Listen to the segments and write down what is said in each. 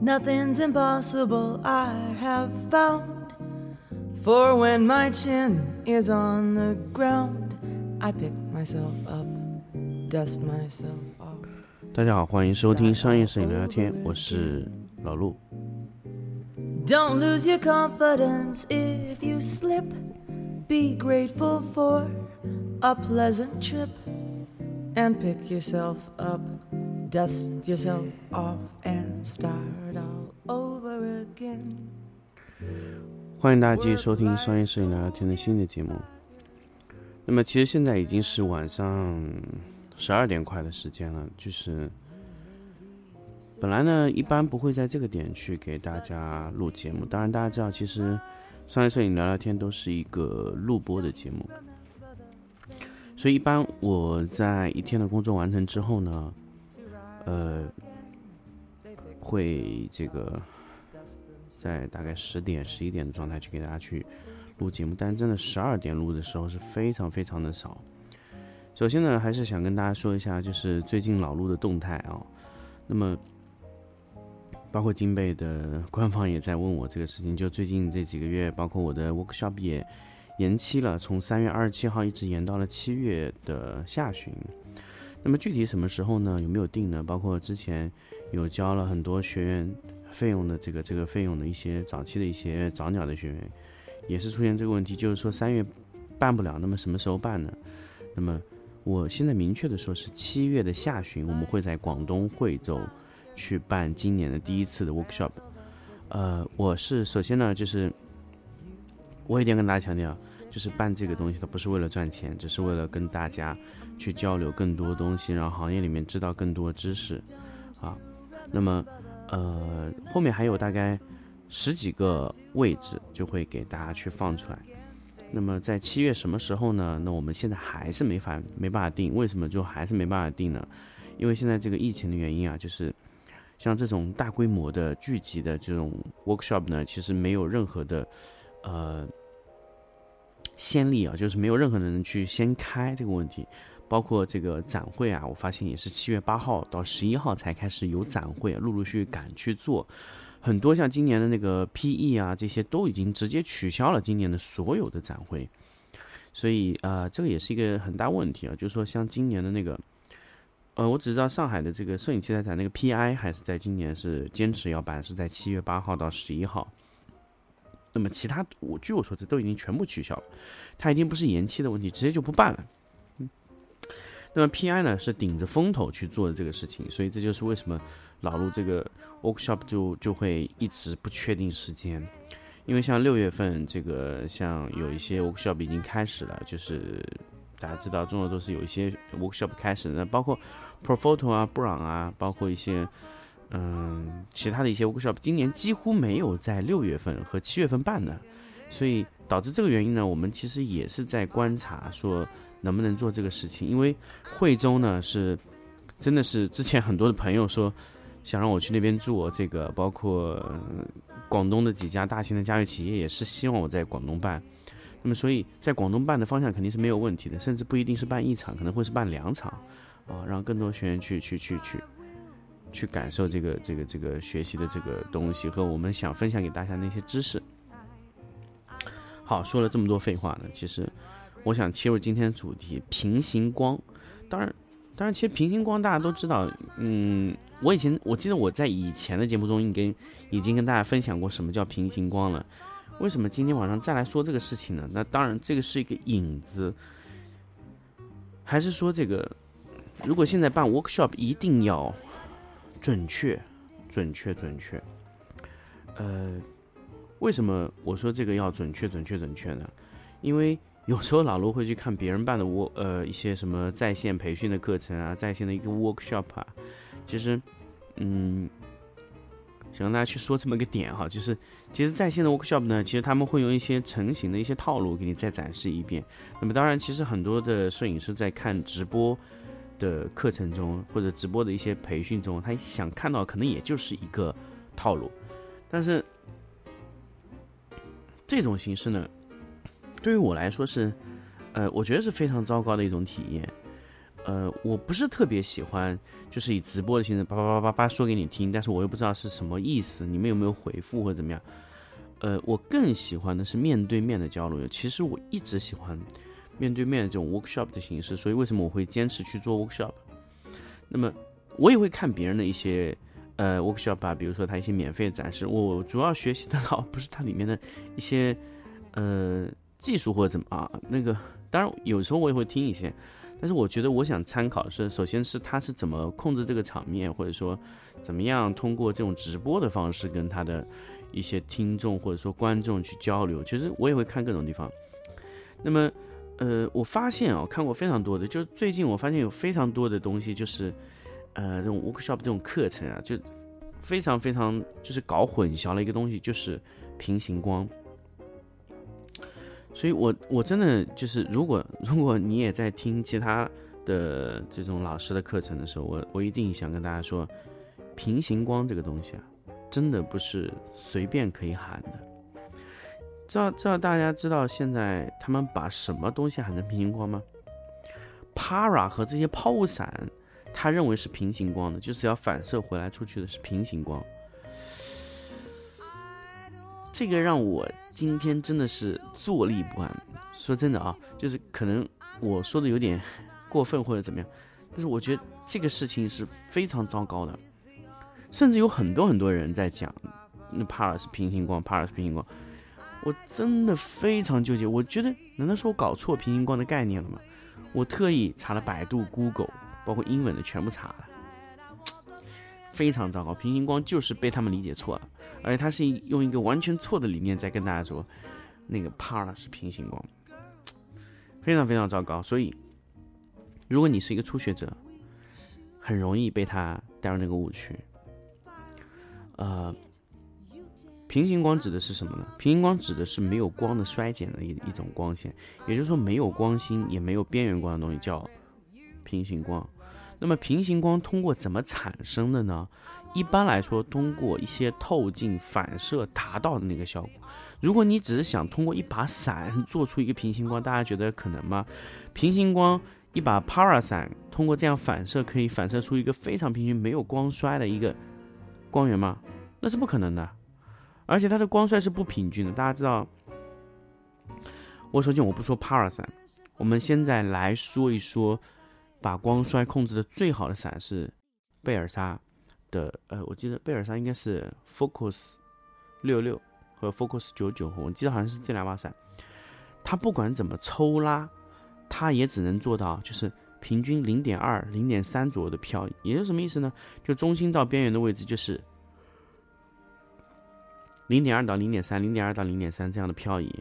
Nothing's impossible, I have found. For when my chin is on the ground, I pick myself up, dust myself off. 大家好，欢迎收听商业摄影聊聊天，我是老陆。 Don't lose your confidence if you slip. Be grateful for a pleasant trip. And pick yourself up, Dust yourself off, and start all over again. 欢迎大家继续收听商业摄影聊聊天的新的节目。那么，其实现在已经是晚上十二点快的时间了，就是本来呢，一般不会在这个点去给大家录节目。当然，大家知道，其实商业摄影聊聊天都是一个录播的节目，所以一般我在一天的工作完成之后呢，呃，会这个。在大概十点、十一点的状态去给大家去录节目，但真的十二点录的时候是非常非常的少。首先呢，还是想跟大家说一下，就是最近老陆的动态啊。那么，包括金贝的官方也在问我这个事情，就最近这几个月，包括我的 workshop 也延期了，从三月二十七号一直延到了七月的下旬。那么具体什么时候呢？有没有定呢？包括之前有交了很多学员。费用的这个这个费用的一些早期的一些早鸟的学员，也是出现这个问题，就是说三月办不了，那么什么时候办呢？那么我现在明确的说是七月的下旬，我们会在广东惠州去办今年的第一次的 workshop。呃，我是首先呢，就是我一定要跟大家强调，就是办这个东西它不是为了赚钱，只是为了跟大家去交流更多东西，让行业里面知道更多知识啊。那么。呃，后面还有大概十几个位置就会给大家去放出来。那么在七月什么时候呢？那我们现在还是没法没办法定。为什么就还是没办法定呢？因为现在这个疫情的原因啊，就是像这种大规模的聚集的这种 workshop 呢，其实没有任何的呃先例啊，就是没有任何人去先开这个问题。包括这个展会啊，我发现也是七月八号到十一号才开始有展会，陆陆续续赶去做。很多像今年的那个 PE 啊，这些都已经直接取消了今年的所有的展会。所以呃，这个也是一个很大问题啊，就是说像今年的那个，呃，我只知道上海的这个摄影器材展那个 PI 还是在今年是坚持要办，是在七月八号到十一号。那么其他我据我所知都已经全部取消了，它已经不是延期的问题，直接就不办了。嗯那么 PI 呢是顶着风头去做的这个事情，所以这就是为什么老陆这个 workshop 就就会一直不确定时间，因为像六月份这个像有一些 workshop 已经开始了，就是大家知道中国都是有一些 workshop 开始的，包括 Profoto 啊、布朗啊，包括一些嗯其他的一些 workshop，今年几乎没有在六月份和七月份办的，所以导致这个原因呢，我们其实也是在观察说。能不能做这个事情？因为惠州呢是，真的是之前很多的朋友说想让我去那边做这个，包括广东的几家大型的家具企业也是希望我在广东办。那么所以在广东办的方向肯定是没有问题的，甚至不一定是办一场，可能会是办两场啊，让更多学员去去去去去去感受这个这个这个学习的这个东西和我们想分享给大家那些知识。好，说了这么多废话呢，其实。我想切入今天的主题，平行光。当然，当然，其实平行光大家都知道。嗯，我以前我记得我在以前的节目中已经已经跟大家分享过什么叫平行光了。为什么今天晚上再来说这个事情呢？那当然，这个是一个引子，还是说这个如果现在办 workshop 一定要准确、准确、准确？呃，为什么我说这个要准确、准确、准确呢？因为有时候老卢会去看别人办的 work 呃一些什么在线培训的课程啊，在线的一个 workshop 啊，其实，嗯，想跟大家去说这么个点哈，就是其实在线的 workshop 呢，其实他们会用一些成型的一些套路给你再展示一遍。那么当然，其实很多的摄影师在看直播的课程中或者直播的一些培训中，他想看到可能也就是一个套路，但是这种形式呢？对于我来说是，呃，我觉得是非常糟糕的一种体验。呃，我不是特别喜欢，就是以直播的形式叭叭叭叭叭说给你听，但是我又不知道是什么意思，你们有没有回复或者怎么样？呃，我更喜欢的是面对面的交流。其实我一直喜欢面对面的这种 workshop 的形式，所以为什么我会坚持去做 workshop？那么我也会看别人的一些呃 workshop 啊，比如说他一些免费的展示，我主要学习得到不是它里面的一些呃技术或者怎么啊，那个当然有时候我也会听一些。但是我觉得，我想参考是，首先是他是怎么控制这个场面，或者说怎么样通过这种直播的方式跟他的一些听众或者说观众去交流。其实我也会看各种地方。那么，呃，我发现啊，看过非常多的，就最近我发现有非常多的东西，就是呃，这种 workshop 这种课程啊，就非常非常就是搞混淆了一个东西，就是平行光。所以，我我真的就是，如果如果你也在听其他的这种老师的课程的时候，我我一定想跟大家说，平行光这个东西啊，真的不是随便可以喊的。知道知道大家知道现在他们把什么东西喊成平行光吗？Para 和这些抛物伞，他认为是平行光的，就是要反射回来出去的是平行光。这个让我今天真的是坐立不安。说真的啊，就是可能我说的有点过分或者怎么样，但是我觉得这个事情是非常糟糕的。甚至有很多很多人在讲，那帕尔是平行光，帕尔是平行光。我真的非常纠结。我觉得，难道是我搞错平行光的概念了吗？我特意查了百度、Google，包括英文的全部查了。非常糟糕，平行光就是被他们理解错了，而且他是用一个完全错的理念在跟大家说，那个 PAR 是平行光，非常非常糟糕。所以，如果你是一个初学者，很容易被他带入那个误区。呃，平行光指的是什么呢？平行光指的是没有光的衰减的一一种光线，也就是说没有光芯也没有边缘光的东西叫平行光。那么平行光通过怎么产生的呢？一般来说，通过一些透镜反射达到的那个效果。如果你只是想通过一把伞做出一个平行光，大家觉得可能吗？平行光一把 para 伞通过这样反射，可以反射出一个非常平均、没有光衰的一个光源吗？那是不可能的。而且它的光衰是不平均的。大家知道，我首先我不说 para 伞，我们现在来说一说。把光衰控制的最好的伞是贝尔莎的，呃，我记得贝尔莎应该是 Focus 六六和 Focus 九九，我记得好像是这两把伞。它不管怎么抽拉，它也只能做到就是平均零点二、零点三左右的漂移。也就是什么意思呢？就中心到边缘的位置就是零点二到零点三、零点二到零点三这样的漂移。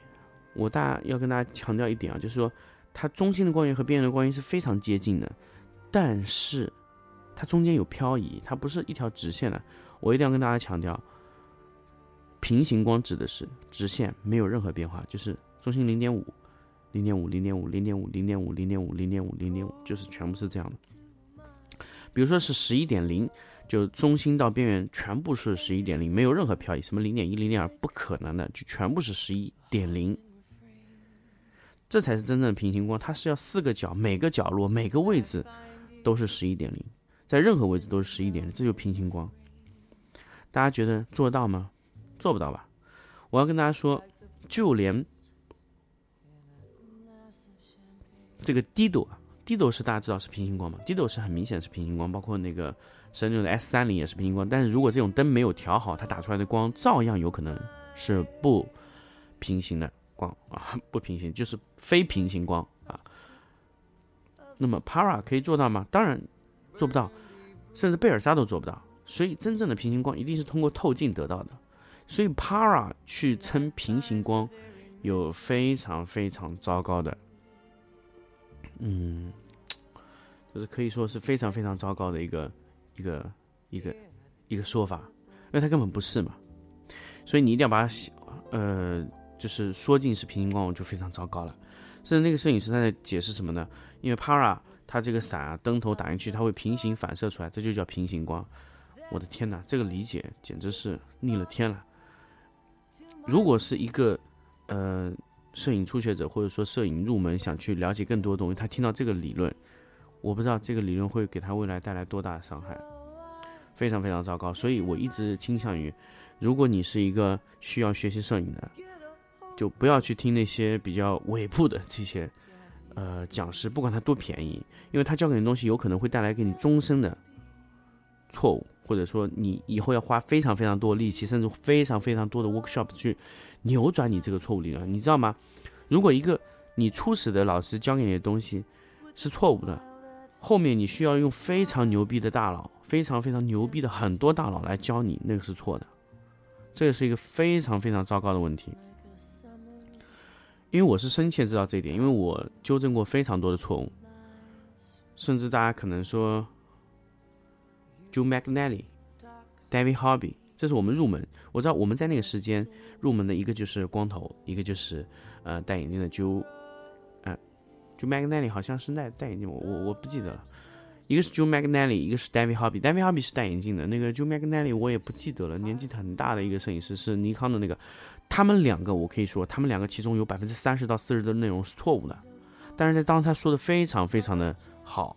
我大要跟大家强调一点啊，就是说。它中心的光源和边缘的光源是非常接近的，但是它中间有漂移，它不是一条直线的。我一定要跟大家强调，平行光指的是直线，没有任何变化，就是中心零点五、零点五、零点五、零点五、零点五、零点五、零点五、零点五，就是全部是这样的。比如说是十一点零，就中心到边缘全部是十一点零，没有任何漂移，什么零点一、零点二不可能的，就全部是十一点零。这才是真正的平行光，它是要四个角，每个角落、每个位置都是十一点零，在任何位置都是十一点零，这就平行光。大家觉得做到吗？做不到吧？我要跟大家说，就连这个 Dido，Dido 是大家知道是平行光吗？Dido 是很明显是平行光，包括那个神牛的 S 三零也是平行光。但是如果这种灯没有调好，它打出来的光照样有可能是不平行的。光啊，不平行就是非平行光啊。那么 Para 可以做到吗？当然做不到，甚至贝尔莎都做不到。所以真正的平行光一定是通过透镜得到的。所以 Para 去称平行光，有非常非常糟糕的，嗯，就是可以说是非常非常糟糕的一个一个一个一个说法，因为它根本不是嘛。所以你一定要把它呃。就是说进是平行光，我就非常糟糕了。甚至那个摄影师他在解释什么呢？因为 Para 它这个伞啊，灯头打进去，它会平行反射出来，这就叫平行光。我的天哪，这个理解简直是逆了天了。如果是一个呃摄影初学者或者说摄影入门想去了解更多东西，他听到这个理论，我不知道这个理论会给他未来带来多大的伤害，非常非常糟糕。所以我一直倾向于，如果你是一个需要学习摄影的，就不要去听那些比较尾部的这些呃讲师，不管他多便宜，因为他教给你东西有可能会带来给你终身的错误，或者说你以后要花非常非常多力气，甚至非常非常多的 workshop 去扭转你这个错误理论，你知道吗？如果一个你初始的老师教给你的东西是错误的，后面你需要用非常牛逼的大佬，非常非常牛逼的很多大佬来教你，那个是错的，这也是一个非常非常糟糕的问题。因为我是深切知道这一点，因为我纠正过非常多的错误，甚至大家可能说，Joe McNally、David Hobby，这是我们入门。我知道我们在那个时间入门的一个就是光头，一个就是呃戴眼镜的 Joe。就 McNally 好像是戴戴眼镜，我我我不记得了。一个是 Joe McNally，一个是 David Hobby。David Hobby 是戴眼镜的，那个 Joe McNally 我也不记得了，年纪很大的一个摄影师，是尼康的那个。他们两个我可以说，他们两个其中有百分之三十到四十的内容是错误的，但是在当他说的非常非常的好，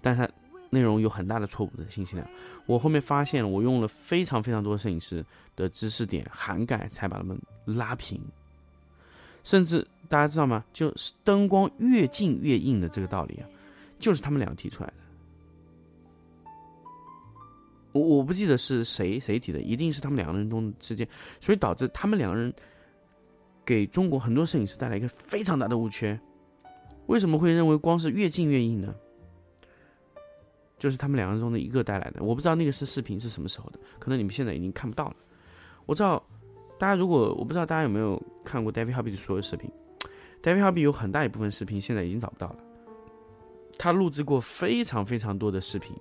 但他内容有很大的错误的信息量。我后面发现，我用了非常非常多摄影师的知识点涵盖，才把他们拉平，甚至。大家知道吗？就是灯光越近越硬的这个道理啊，就是他们两个提出来的。我我不记得是谁谁提的，一定是他们两个人中之间，所以导致他们两个人给中国很多摄影师带来一个非常大的误区。为什么会认为光是越近越硬呢？就是他们两个人中的一个带来的。我不知道那个是视频是什么时候的，可能你们现在已经看不到了。我知道大家如果我不知道大家有没有看过 David Hobby 的所有视频。David Hobby 有很大一部分视频现在已经找不到了。他录制过非常非常多的视频，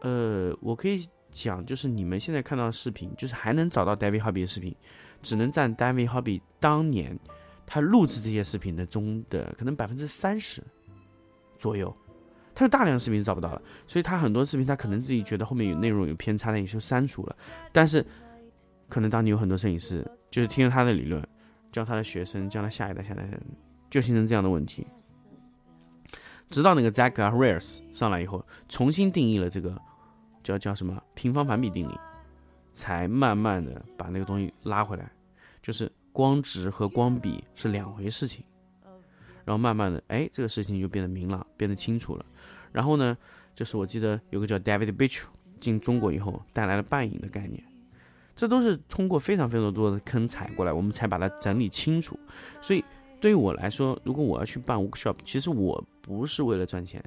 呃，我可以讲，就是你们现在看到的视频，就是还能找到 David Hobby 的视频，只能占 David Hobby 当年他录制这些视频的中的可能百分之三十左右。他有大量视频找不到了，所以他很多视频他可能自己觉得后面有内容有偏差，他也就删除了。但是可能当你有很多摄影师就是听了他的理论。教他的学生，教他下一代、下一代，就形成这样的问题。直到那个 Zach a r e s 上来以后，重新定义了这个叫叫什么平方反比定理，才慢慢的把那个东西拉回来，就是光值和光比是两回事情。然后慢慢的，哎，这个事情就变得明朗，变得清楚了。然后呢，就是我记得有个叫 David Bitch 进中国以后带来了半影的概念。这都是通过非常非常多的坑踩过来，我们才把它整理清楚。所以对于我来说，如果我要去办 workshop，其实我不是为了赚钱，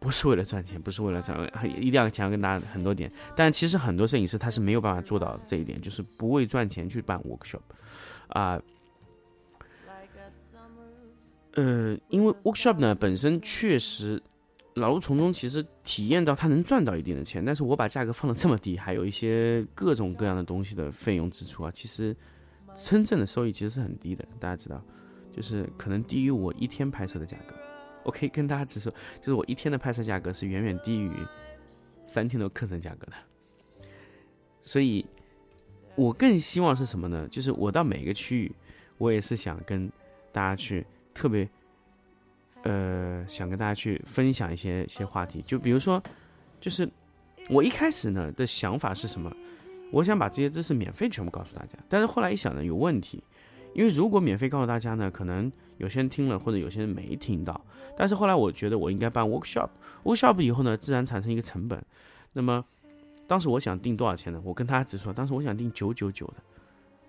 不是为了赚钱，不是为了赚，一定要强调跟大家很多点。但其实很多摄影师他是没有办法做到这一点，就是不为赚钱去办 workshop，啊，呃，因为 workshop 呢本身确实。老陆从中其实体验到他能赚到一定的钱，但是我把价格放的这么低，还有一些各种各样的东西的费用支出啊，其实真正的收益其实是很低的。大家知道，就是可能低于我一天拍摄的价格。我可以跟大家直说，就是我一天的拍摄价格是远远低于三天的课程价格的。所以，我更希望是什么呢？就是我到每个区域，我也是想跟大家去特别。呃，想跟大家去分享一些一些话题，就比如说，就是我一开始呢的想法是什么？我想把这些知识免费全部告诉大家，但是后来一想呢，有问题，因为如果免费告诉大家呢，可能有些人听了，或者有些人没听到。但是后来我觉得我应该办 workshop，workshop 以后呢，自然产生一个成本。那么当时我想定多少钱呢？我跟大家直说，当时我想定九九九的，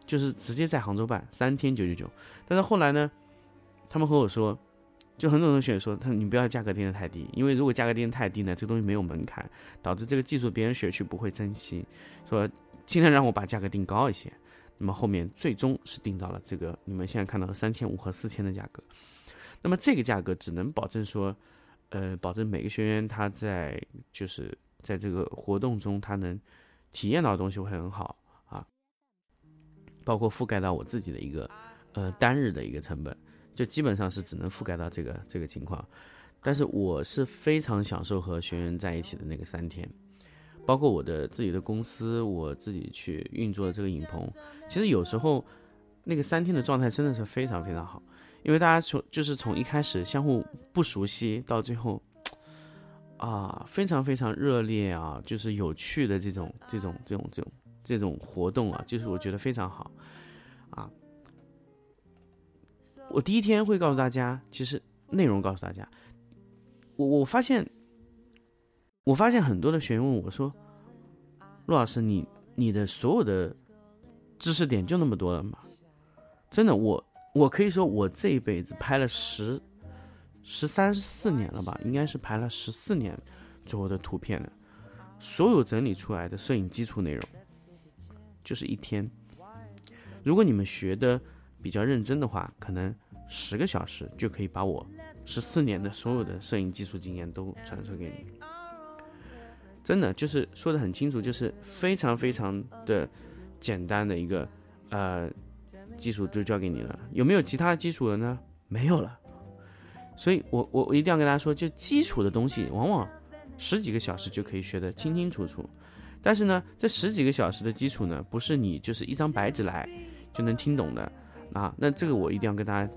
就是直接在杭州办三天九九九。但是后来呢，他们和我说。就很多同学说，他你不要价格定的太低，因为如果价格定的太低呢，这个东西没有门槛，导致这个技术别人学去不会珍惜。说尽量让我把价格定高一些，那么后面最终是定到了这个你们现在看到的三千五和四千的价格。那么这个价格只能保证说，呃，保证每个学员他在就是在这个活动中他能体验到的东西会很好啊，包括覆盖到我自己的一个呃单日的一个成本。就基本上是只能覆盖到这个这个情况，但是我是非常享受和学员在一起的那个三天，包括我的自己的公司，我自己去运作这个影棚，其实有时候那个三天的状态真的是非常非常好，因为大家从就是从一开始相互不熟悉到最后，啊非常非常热烈啊，就是有趣的这种这种这种这种这种活动啊，就是我觉得非常好啊。我第一天会告诉大家，其实内容告诉大家，我我发现，我发现很多的学员问我说：“陆老师，你你的所有的知识点就那么多了吗？”真的，我我可以说，我这一辈子拍了十十三四年了吧，应该是拍了十四年左右的图片了，所有整理出来的摄影基础内容，就是一天。如果你们学的比较认真的话，可能。十个小时就可以把我十四年的所有的摄影技术经验都传授给你，真的就是说的很清楚，就是非常非常的简单的一个呃基础就交给你了。有没有其他基础了呢？没有了。所以我我我一定要跟大家说，就基础的东西，往往十几个小时就可以学得清清楚楚。但是呢，这十几个小时的基础呢，不是你就是一张白纸来就能听懂的啊。那这个我一定要跟大家。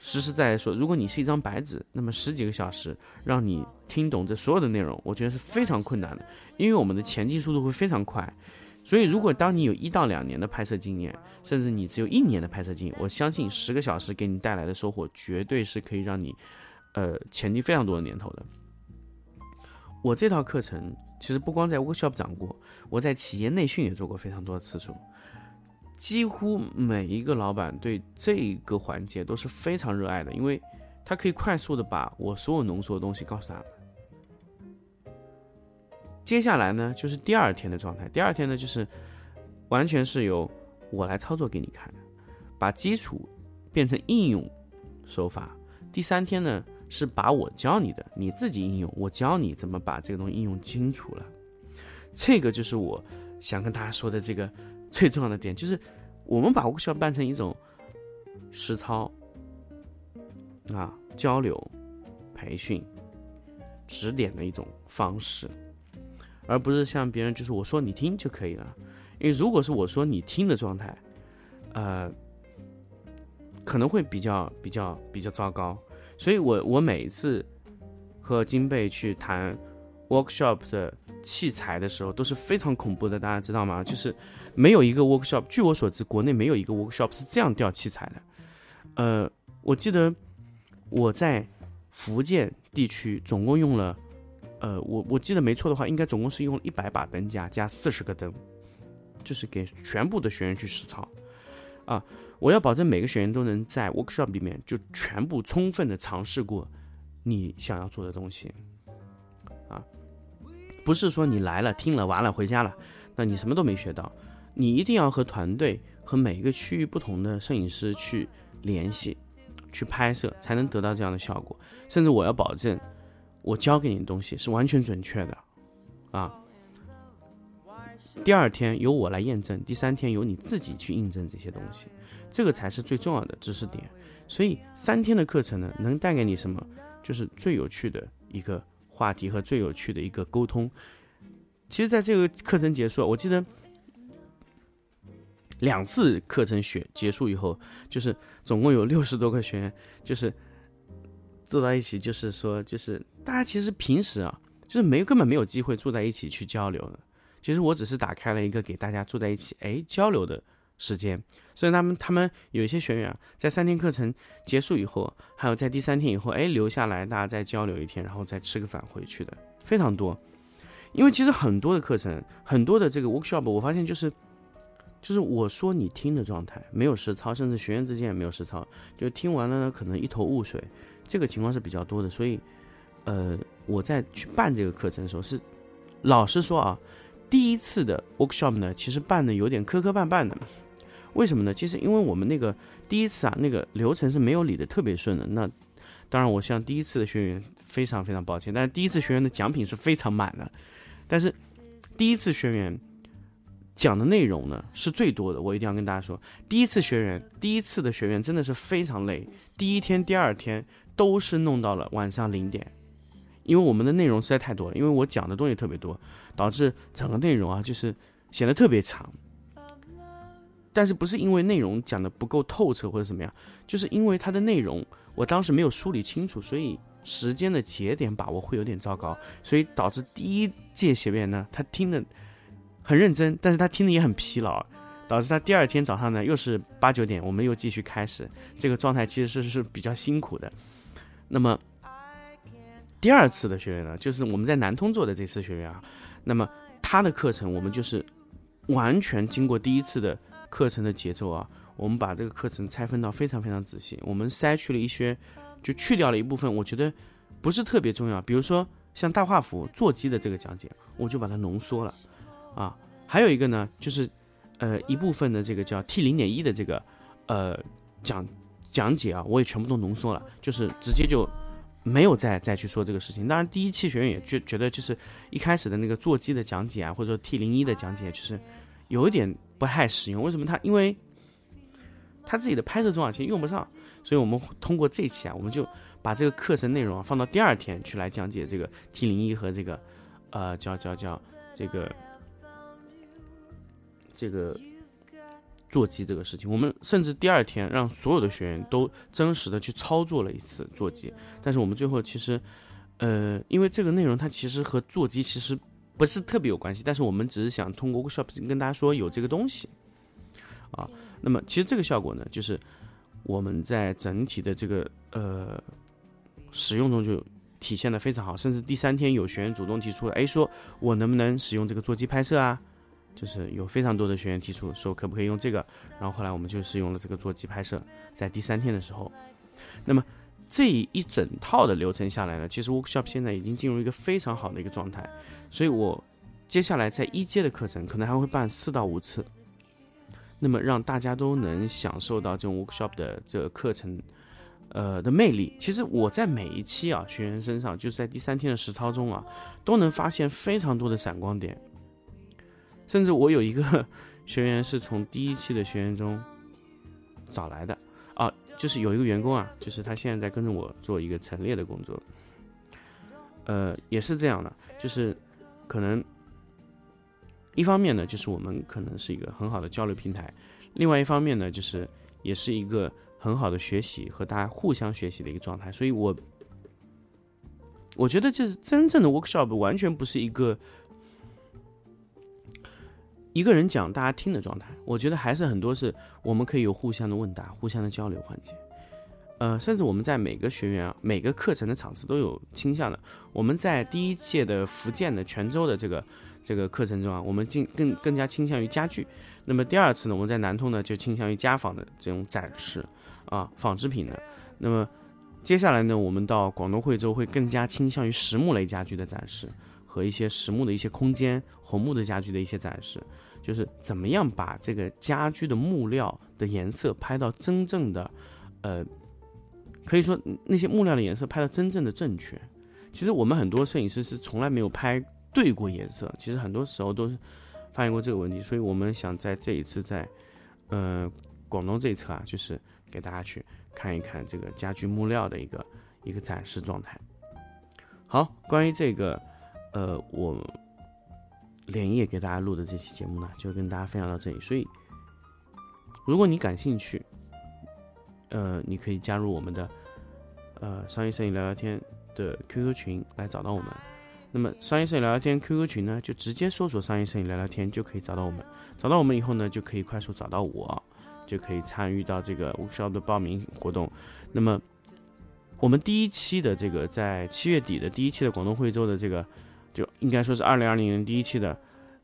实实在在说，如果你是一张白纸，那么十几个小时让你听懂这所有的内容，我觉得是非常困难的，因为我们的前进速度会非常快。所以，如果当你有一到两年的拍摄经验，甚至你只有一年的拍摄经验，我相信十个小时给你带来的收获，绝对是可以让你，呃，前进非常多的年头的。我这套课程其实不光在 workshop 讲过，我在企业内训也做过非常多的次数。几乎每一个老板对这个环节都是非常热爱的，因为他可以快速的把我所有浓缩的东西告诉他们。接下来呢，就是第二天的状态。第二天呢，就是完全是由我来操作给你看，把基础变成应用手法。第三天呢，是把我教你的你自己应用，我教你怎么把这个东西应用清楚了。这个就是我想跟大家说的这个。最重要的点就是，我们把骨箫办成一种实操啊、交流、培训、指点的一种方式，而不是像别人就是我说你听就可以了。因为如果是我说你听的状态，呃，可能会比较比较比较糟糕。所以我我每一次和金贝去谈 workshop 的器材的时候，都是非常恐怖的，大家知道吗？就是。没有一个 workshop，据我所知，国内没有一个 workshop 是这样调器材的。呃，我记得我在福建地区总共用了，呃，我我记得没错的话，应该总共是用了一百把灯架加四十个灯，就是给全部的学员去实操。啊，我要保证每个学员都能在 workshop 里面就全部充分的尝试过你想要做的东西。啊，不是说你来了听了完了回家了，那你什么都没学到。你一定要和团队和每一个区域不同的摄影师去联系，去拍摄，才能得到这样的效果。甚至我要保证，我教给你的东西是完全准确的，啊。第二天由我来验证，第三天由你自己去印证这些东西，这个才是最重要的知识点。所以三天的课程呢，能带给你什么？就是最有趣的一个话题和最有趣的一个沟通。其实，在这个课程结束，我记得。两次课程学结束以后，就是总共有六十多个学员，就是坐在一起，就是说，就是大家其实平时啊，就是没根本没有机会坐在一起去交流的。其实我只是打开了一个给大家坐在一起哎交流的时间。所以他们他们有一些学员啊，在三天课程结束以后，还有在第三天以后，哎留下来大家再交流一天，然后再吃个饭回去的非常多。因为其实很多的课程，很多的这个 workshop，我发现就是。就是我说你听的状态没有实操，甚至学员之间也没有实操，就听完了呢，可能一头雾水，这个情况是比较多的。所以，呃，我在去办这个课程的时候，是老实说啊，第一次的 workshop 呢，其实办的有点磕磕绊绊的。为什么呢？其实因为我们那个第一次啊，那个流程是没有理的特别顺的。那当然，我向第一次的学员非常非常抱歉。但是第一次学员的奖品是非常满的，但是第一次学员。讲的内容呢是最多的，我一定要跟大家说，第一次学员，第一次的学员真的是非常累，第一天、第二天都是弄到了晚上零点，因为我们的内容实在太多了，因为我讲的东西特别多，导致整个内容啊就是显得特别长。但是不是因为内容讲的不够透彻或者怎么样，就是因为它的内容我当时没有梳理清楚，所以时间的节点把握会有点糟糕，所以导致第一届学员呢，他听的很认真，但是他听的也很疲劳，导致他第二天早上呢又是八九点，我们又继续开始，这个状态其实是是比较辛苦的。那么第二次的学员呢，就是我们在南通做的这次学员啊，那么他的课程我们就是完全经过第一次的课程的节奏啊，我们把这个课程拆分到非常非常仔细，我们筛去了一些。就去掉了一部分，我觉得不是特别重要。比如说像大画幅座机的这个讲解，我就把它浓缩了啊。还有一个呢，就是呃一部分的这个叫 T 零点一的这个呃讲讲解啊，我也全部都浓缩了，就是直接就没有再再去说这个事情。当然，第一期学员也觉觉得就是一开始的那个座机的讲解啊，或者说 T 零一的讲解，就是有一点不太实用。为什么？他因为他自己的拍摄中啊，其实用不上。所以，我们通过这期啊，我们就把这个课程内容啊放到第二天去来讲解这个 T 零一和这个，呃，叫叫叫这个这个座机这个事情。我们甚至第二天让所有的学员都真实的去操作了一次座机。但是我们最后其实，呃，因为这个内容它其实和座机其实不是特别有关系，但是我们只是想通过 workshop 跟大家说有这个东西啊。那么其实这个效果呢，就是。我们在整体的这个呃使用中就体现的非常好，甚至第三天有学员主动提出，哎，说我能不能使用这个座机拍摄啊？就是有非常多的学员提出说可不可以用这个，然后后来我们就使用了这个座机拍摄，在第三天的时候，那么这一整套的流程下来呢，其实 workshop 现在已经进入一个非常好的一个状态，所以我接下来在一阶的课程可能还会办四到五次。那么让大家都能享受到这种 workshop 的这个课程，呃的魅力。其实我在每一期啊学员身上，就是在第三天的实操中啊，都能发现非常多的闪光点。甚至我有一个 学员是从第一期的学员中找来的啊，就是有一个员工啊，就是他现在在跟着我做一个陈列的工作。呃，也是这样的，就是可能。一方面呢，就是我们可能是一个很好的交流平台；另外一方面呢，就是也是一个很好的学习和大家互相学习的一个状态。所以，我我觉得这是真正的 workshop，完全不是一个一个人讲大家听的状态。我觉得还是很多是我们可以有互相的问答、互相的交流环节。呃，甚至我们在每个学员啊、每个课程的场次都有倾向的。我们在第一届的福建的泉州的这个。这个课程中啊，我们进更更加倾向于家具。那么第二次呢，我们在南通呢就倾向于家纺的这种展示啊，纺织品的。那么接下来呢，我们到广东惠州会更加倾向于实木类家具的展示和一些实木的一些空间、红木的家具的一些展示，就是怎么样把这个家居的木料的颜色拍到真正的，呃，可以说那些木料的颜色拍到真正的正确。其实我们很多摄影师是从来没有拍。对过颜色，其实很多时候都是发现过这个问题，所以我们想在这一次在，呃，广东这一侧啊，就是给大家去看一看这个家居木料的一个一个展示状态。好，关于这个，呃，我连夜给大家录的这期节目呢，就跟大家分享到这里。所以，如果你感兴趣，呃，你可以加入我们的呃商业摄影聊聊天的 QQ 群来找到我们。那么商业摄影聊聊天 QQ 群呢，就直接搜索商业摄影聊聊天就可以找到我们。找到我们以后呢，就可以快速找到我，就可以参与到这个 workshop 的报名活动。那么我们第一期的这个在七月底的第一期的广东惠州的这个，就应该说是二零二零年第一期的，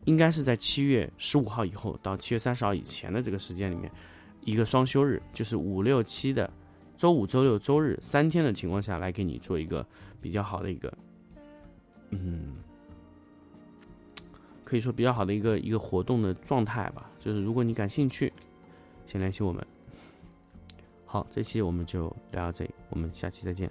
应该是在七月十五号以后到七月三十号以前的这个时间里面，一个双休日，就是五六七的周五、周六、周日三天的情况下来给你做一个比较好的一个。嗯，可以说比较好的一个一个活动的状态吧。就是如果你感兴趣，先联系我们。好，这期我们就聊到这里，我们下期再见。